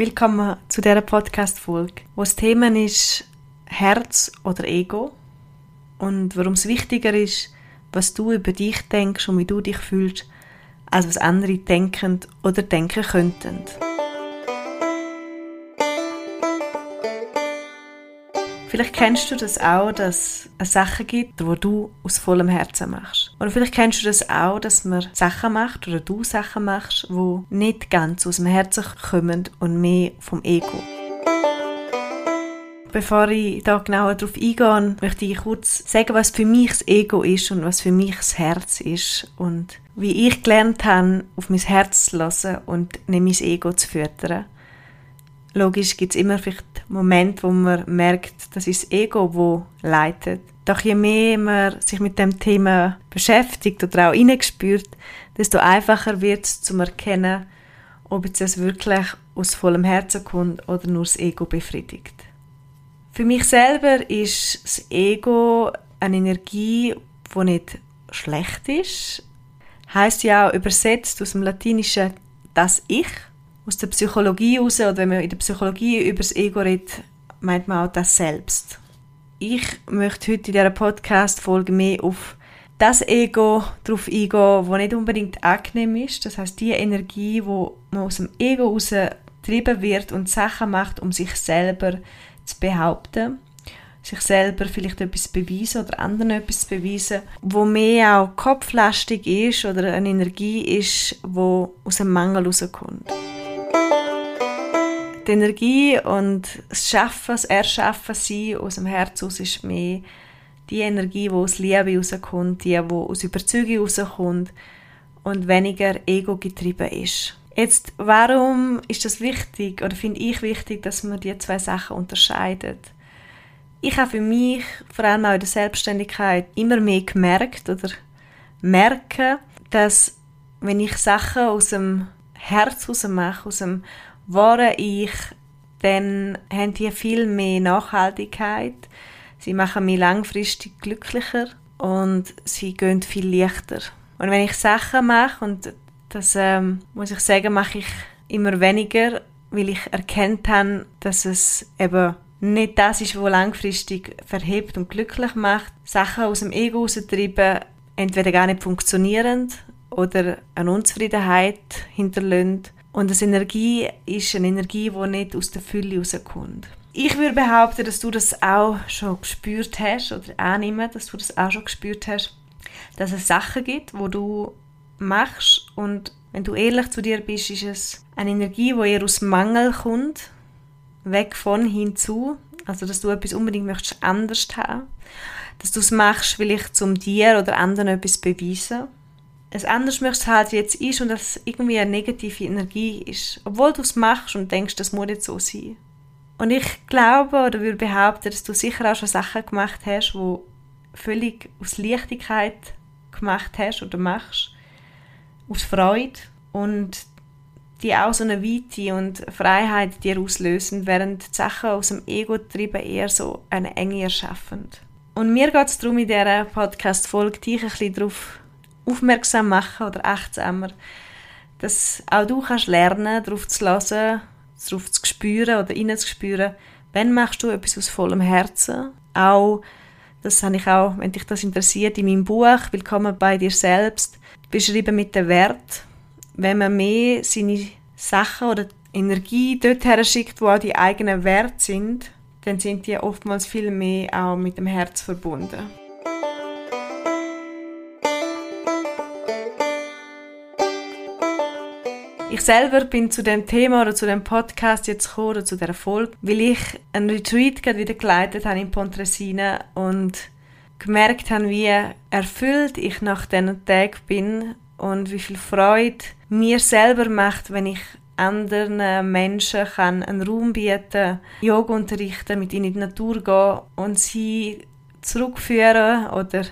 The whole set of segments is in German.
Willkommen zu dieser Podcast-Folge, wo das Thema ist Herz oder Ego und warum es wichtiger ist, was du über dich denkst und wie du dich fühlst, als was andere denken oder denken könnten. Vielleicht kennst du das auch, dass es Sachen gibt, wo du aus vollem Herzen machst. Oder vielleicht kennst du das auch, dass man Sachen macht oder du Sachen machst, wo nicht ganz aus dem Herzen kommen und mehr vom Ego. Bevor ich da genauer darauf eingehe, möchte ich kurz sagen, was für mich das Ego ist und was für mich das Herz ist und wie ich gelernt habe, auf mein Herz zu lassen und nicht mein Ego zu füttern. Logisch gibt es immer vielleicht Momente, wo man merkt, das ist das Ego, wo leitet. Doch je mehr man sich mit dem Thema beschäftigt oder auch hineingespürt, desto einfacher wird es zu erkennen, ob es wirklich aus vollem Herzen kommt oder nur das Ego befriedigt. Für mich selber ist das Ego eine Energie, die nicht schlecht ist. Heißt ja auch übersetzt aus dem Latinischen das Ich aus der Psychologie heraus, oder wenn man in der Psychologie über das Ego redet, meint man auch das Selbst. Ich möchte heute in dieser Podcast-Folge mehr auf das Ego darauf eingehen, das nicht unbedingt angenehm ist. Das heißt die Energie, wo man aus dem Ego heraus getrieben wird und Sachen macht, um sich selber zu behaupten, sich selber vielleicht etwas beweisen oder anderen etwas beweisen, wo mehr auch kopflastig ist oder eine Energie ist, wo aus dem Mangel herauskommt die Energie und das Schaffen, das Erschaffen sein aus dem Herz aus ist mehr die Energie, die aus Liebe rauskommt, die, die aus Überzeugung rauskommt und weniger Ego getrieben ist. Jetzt, warum ist das wichtig oder finde ich wichtig, dass man die zwei Sachen unterscheidet? Ich habe für mich, vor allem auch in der Selbstständigkeit, immer mehr gemerkt oder merke, dass wenn ich Sachen aus dem Herz raus mache, aus dem wahren Ich, dann haben die viel mehr Nachhaltigkeit. Sie machen mich langfristig glücklicher und sie gehen viel leichter. Und wenn ich Sachen mache, und das ähm, muss ich sagen, mache ich immer weniger, weil ich erkannt habe, dass es eben nicht das ist, was langfristig verhebt und glücklich macht. Sachen aus dem Ego raustreiben, entweder gar nicht funktionieren oder eine Unzufriedenheit hinterlassen und das Energie ist eine Energie, die nicht aus der Fülle rauskommt. Ich würde behaupten, dass du das auch schon gespürt hast oder annehmen, dass du das auch schon gespürt hast, dass es Sachen gibt, wo du machst. Und wenn du ehrlich zu dir bist, ist es eine Energie, die eher aus Mangel kommt, weg von hinzu, also dass du etwas unbedingt möchtest anders haben, dass du es machst, vielleicht zum dir oder anderen etwas beweisen es anders möchtest halt jetzt ist und das irgendwie eine negative Energie ist. Obwohl du es machst und denkst, das muss nicht so sein. Und ich glaube oder würde behaupten, dass du sicher auch schon Sachen gemacht hast, wo völlig aus Leichtigkeit gemacht hast oder machst, aus Freude und die auch so eine Weite und Freiheit dir auslösen, während die Sachen aus dem Ego-Trieben eher so eine Enge erschaffen. Und mir geht es darum, in dieser Podcast-Folge dich ein bisschen darauf aufmerksam machen oder achtsamer, dass auch du kannst lernen, darauf zu hören, darauf zu spüren oder hineinzuspüren, wenn machst du etwas aus vollem Herzen. Auch, das habe ich auch, wenn dich das interessiert, in meinem Buch «Willkommen bei dir selbst» beschrieben mit dem Wert. Wenn man mehr seine Sachen oder Energie dorthin schickt, wo auch die eigenen Werte sind, dann sind die oftmals viel mehr auch mit dem Herz verbunden. Ich selber bin zu dem Thema oder zu dem Podcast jetzt gekommen oder zu der Folge, weil ich einen Retreat gerade wieder geleitet habe in Pontresina und gemerkt habe, wie erfüllt ich nach diesen Tagen bin und wie viel Freude mir selber macht, wenn ich anderen Menschen kann einen Raum bieten, Yoga unterrichten, mit ihnen in die Natur gehen und sie zurückführen oder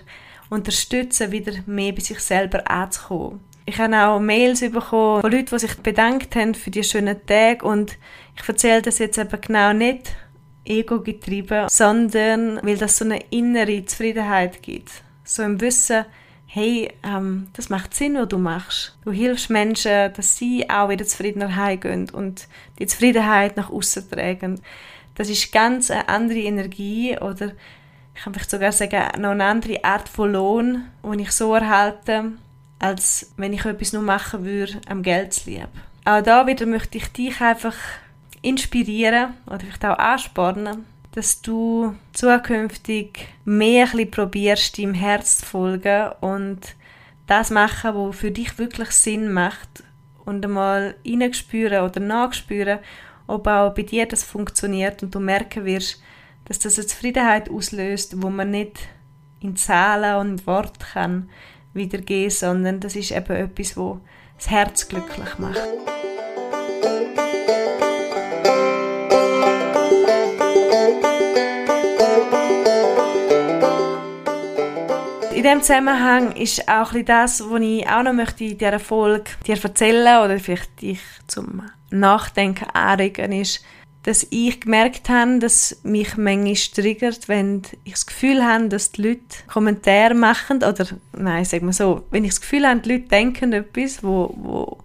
unterstützen, wieder mehr bei sich selber anzukommen. Ich habe auch Mails bekommen von Leuten, die sich bedankt haben für die schönen Tage und ich erzähle das jetzt eben genau nicht ego getrieben, sondern weil das so eine innere Zufriedenheit gibt. So im Wissen, hey, ähm, das macht Sinn, was du machst. Du hilfst Menschen, dass sie auch wieder zufriedener heimgehen und die Zufriedenheit nach außen tragen. Das ist ganz eine andere Energie oder ich kann vielleicht sogar sagen, noch eine andere Art von Lohn, den ich so erhalte, als wenn ich etwas nur machen würde, am Geld lieb. Auch da wieder möchte ich dich einfach inspirieren oder vielleicht auch anspornen, dass du zukünftig mehr ein probierst, deinem Herz zu folgen und das machen, was für dich wirklich Sinn macht und einmal hineinspüren oder nachspüren, ob auch bei dir das funktioniert und du merken wirst, dass das eine Zufriedenheit auslöst, wo man nicht in Zahlen und Worten kann wiedergeben, sondern das ist eben etwas, wo das Herz glücklich macht. in dem Zusammenhang ist auch ein das, was ich auch noch möchte in dieser Folge dir erzählen oder vielleicht dich zum Nachdenken anregen, ist, dass ich gemerkt habe, dass mich manchmal triggert, wenn ich das Gefühl habe, dass die Leute Kommentare machen, oder, nein, sagen wir so, wenn ich das Gefühl habe, die Leute denken etwas, wo, wo,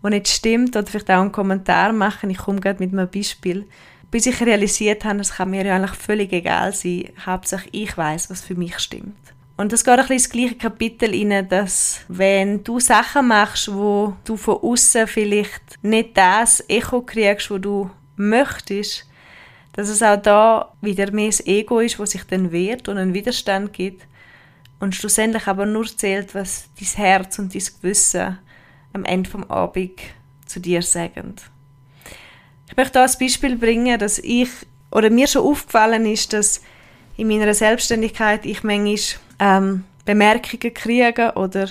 wo nicht stimmt, oder vielleicht auch einen Kommentar machen, ich komme gerade mit einem Beispiel, bis ich realisiert habe, es kann mir ja eigentlich völlig egal sein, hauptsächlich ich weiß, was für mich stimmt. Und das geht ein bisschen ins gleiche Kapitel rein, dass wenn du Sachen machst, wo du von außen vielleicht nicht das Echo kriegst, wo du möchtest, dass es auch da wieder mehr das Ego ist, wo sich dann wehrt und einen Widerstand gibt und schlussendlich aber nur zählt, was dein Herz und dein Gewissen am Ende vom Abend zu dir sagen. Ich möchte da ein Beispiel bringen, dass ich oder mir schon aufgefallen ist, dass in meiner Selbstständigkeit ich manchmal ähm, Bemerkungen kriege oder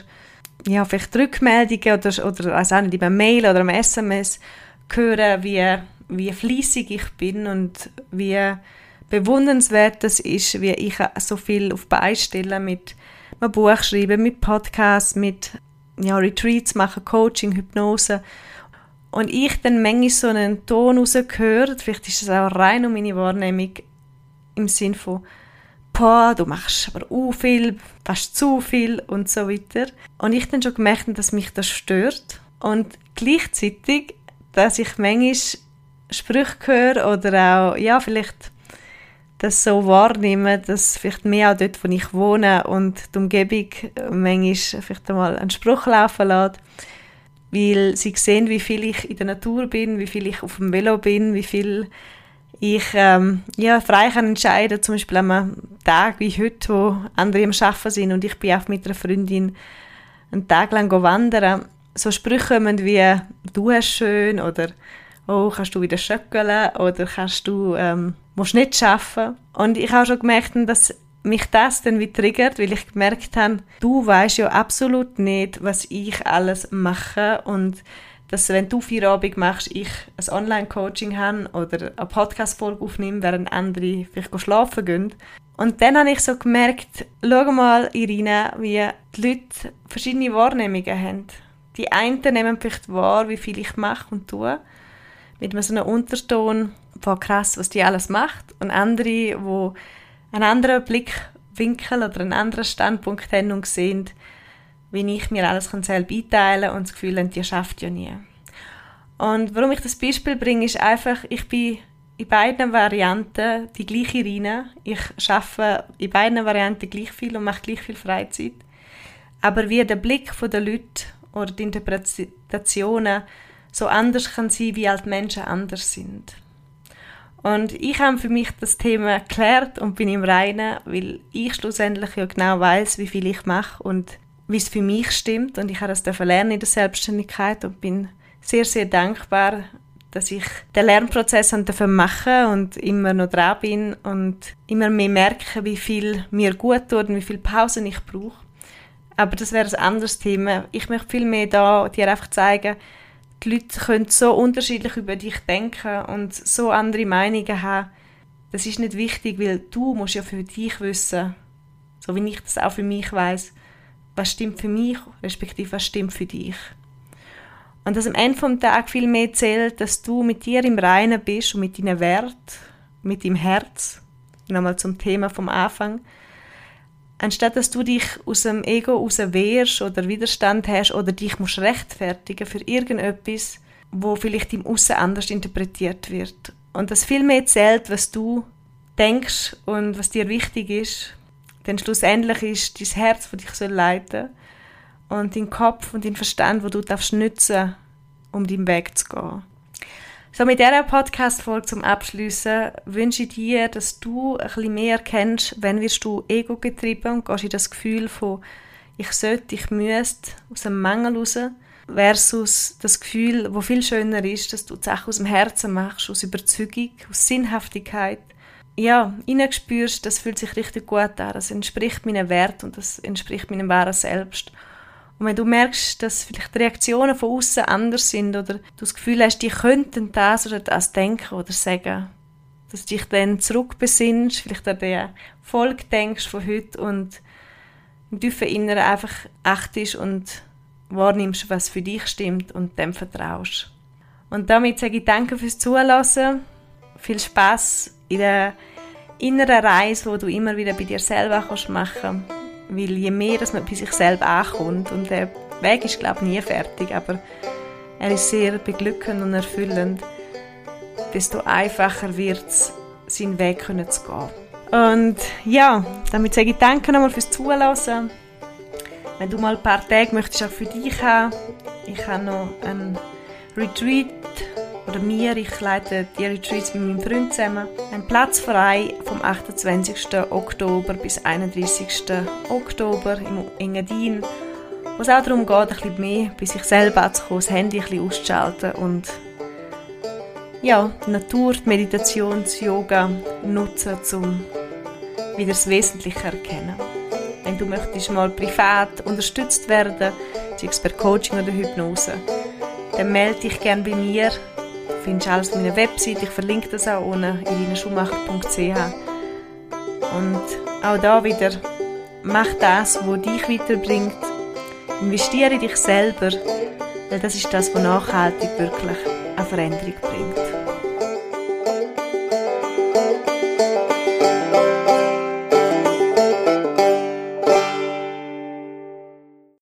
ja, vielleicht Rückmeldungen oder, oder also auch nicht über Mail oder einem SMS hören, wie, wie fließig ich bin und wie bewundernswert das ist, wie ich so viel auf beistelle mit einem Buch schreiben, mit Podcasts, mit ja, Retreats machen, Coaching, Hypnose. Und ich dann manchmal so einen Ton rausgehört, vielleicht ist es auch rein um meine Wahrnehmung, im Sinn von, boah, du machst aber u viel, fast zu viel und so weiter. Und ich dann schon gemerkt, dass mich das stört. Und gleichzeitig, dass ich manchmal Sprüche höre oder auch, ja, vielleicht das so wahrnehme, dass vielleicht mehr auch dort, wo ich wohne und die Umgebung manchmal vielleicht einmal einen Spruch laufen lässt, weil sie sehen, wie viel ich in der Natur bin, wie viel ich auf dem Velo bin, wie viel ich ähm, ja, frei kann entscheiden, zum Beispiel an einem Tag wie heute, wo andere am Arbeiten sind und ich bin auch mit einer Freundin einen Tag lang wandern, so Sprüche kommen wie «du hast schön» oder «oh, kannst du wieder schöckeln» oder «kannst du, ähm, musst nicht arbeiten». Und ich habe schon gemerkt, dass mich das dann wieder triggert, weil ich gemerkt habe, du weißt ja absolut nicht, was ich alles mache und dass wenn du Feierabend machst, ich ein Online-Coaching habe oder eine Podcast-Folge aufnehme, während andere vielleicht schlafen gehen. Und dann habe ich so gemerkt, schau mal, Irina, wie die Leute verschiedene Wahrnehmungen haben. Die einen nehmen vielleicht wahr, wie viel ich mache und tue, mit so einem Unterton von krass, was die alles macht. Und andere, die einen anderen Blickwinkel oder einen anderen Standpunkt haben und sehen, wie ich mir alles selber einteilen kann und das Gefühl habe, die schafft ja nie. Und warum ich das Beispiel bringe, ist einfach, ich bin in beiden Varianten die gleiche Rina. Ich arbeite in beiden Varianten gleich viel und mache gleich viel Freizeit. Aber wie der Blick der Leute oder die Interpretationen so anders kann sein, wie alt Menschen anders sind. Und ich habe für mich das Thema geklärt und bin im Reinen, weil ich schlussendlich ja genau weiß, wie viel ich mache und wie es für mich stimmt. Und ich habe das lernen in der Selbstständigkeit und bin sehr, sehr dankbar, dass ich den Lernprozess machen und immer noch dran bin und immer mehr merke, wie viel mir gut tut und wie viel Pausen ich brauche. Aber das wäre ein anderes Thema. Ich möchte viel mehr da dir einfach zeigen, die Leute können so unterschiedlich über dich denken und so andere Meinungen haben. Das ist nicht wichtig, weil du musst ja für dich wissen, so wie ich das auch für mich weiß, was stimmt für mich, respektive was stimmt für dich. Und dass am Ende vom Tag viel mehr zählt, dass du mit dir im Reinen bist und mit deinen Wert, mit deinem Herz. Nochmal zum Thema vom Anfang. Anstatt dass du dich aus dem Ego raus wehrst oder Widerstand hast oder dich musst rechtfertigen für irgendetwas, wo vielleicht im Aussen anders interpretiert wird. Und das viel mehr zählt, was du denkst und was dir wichtig ist. Denn schlussendlich ist dein Herz, das dich leiten soll und dein Kopf und dein Verstand, wo du darfst nutzen, um deinen Weg zu gehen. So, mit dieser Podcast-Folge zum Abschließen wünsche ich dir, dass du ein bisschen mehr erkennst, wenn wirst du ego getrieben und gehst in das Gefühl von ich sollte, ich müsste, aus einem Mangel raus, versus das Gefühl, wo viel schöner ist, dass du die Sachen aus dem Herzen machst, aus Überzeugung, aus Sinnhaftigkeit. Ja, spürst, das fühlt sich richtig gut an, das entspricht meinem Wert und das entspricht meinem wahren Selbst. Und wenn du merkst, dass vielleicht die Reaktionen von außen anders sind oder du das Gefühl hast, die könnten das oder das denken oder sagen, dass du dich dann zurückbesinnst, vielleicht an den Volk denkst von heute und im tiefen Inneren einfach achtest und wahrnimmst, was für dich stimmt und dem vertraust. Und damit sage ich Danke fürs Zulassen. Viel Spaß in der inneren Reise, wo du immer wieder bei dir selber machen kannst weil je mehr dass man bei sich selber ankommt, und der Weg ist, glaube ich, nie fertig, aber er ist sehr beglückend und erfüllend, desto einfacher wird es, seinen Weg zu gehen. Und ja, damit sage ich Danke nochmal fürs Zulassen. Wenn du mal ein paar Tage möchtest auch für dich haben, ich habe noch ein Retreat oder mir, ich leite die Retreats mit meinem Freund zusammen. Ein Platz frei vom 28. Oktober bis 31. Oktober im Engadin, wo es auch darum geht, ein bisschen mehr bei sich selber zu kommen, das Handy ein bisschen auszuschalten und ja, die Natur, die Meditation, das Yoga nutzen, um wieder das Wesentliche erkennen. Wenn du möchtest mal privat unterstützt werden, sei es per Coaching oder Hypnose, dann melde dich gerne bei mir findest alles auf meiner Website. Ich verlinke das auch unten, irinaschumacher.ch. Und auch da wieder, mach das, was dich weiterbringt. Investiere in dich selber, weil das ist das, was nachhaltig wirklich eine Veränderung bringt.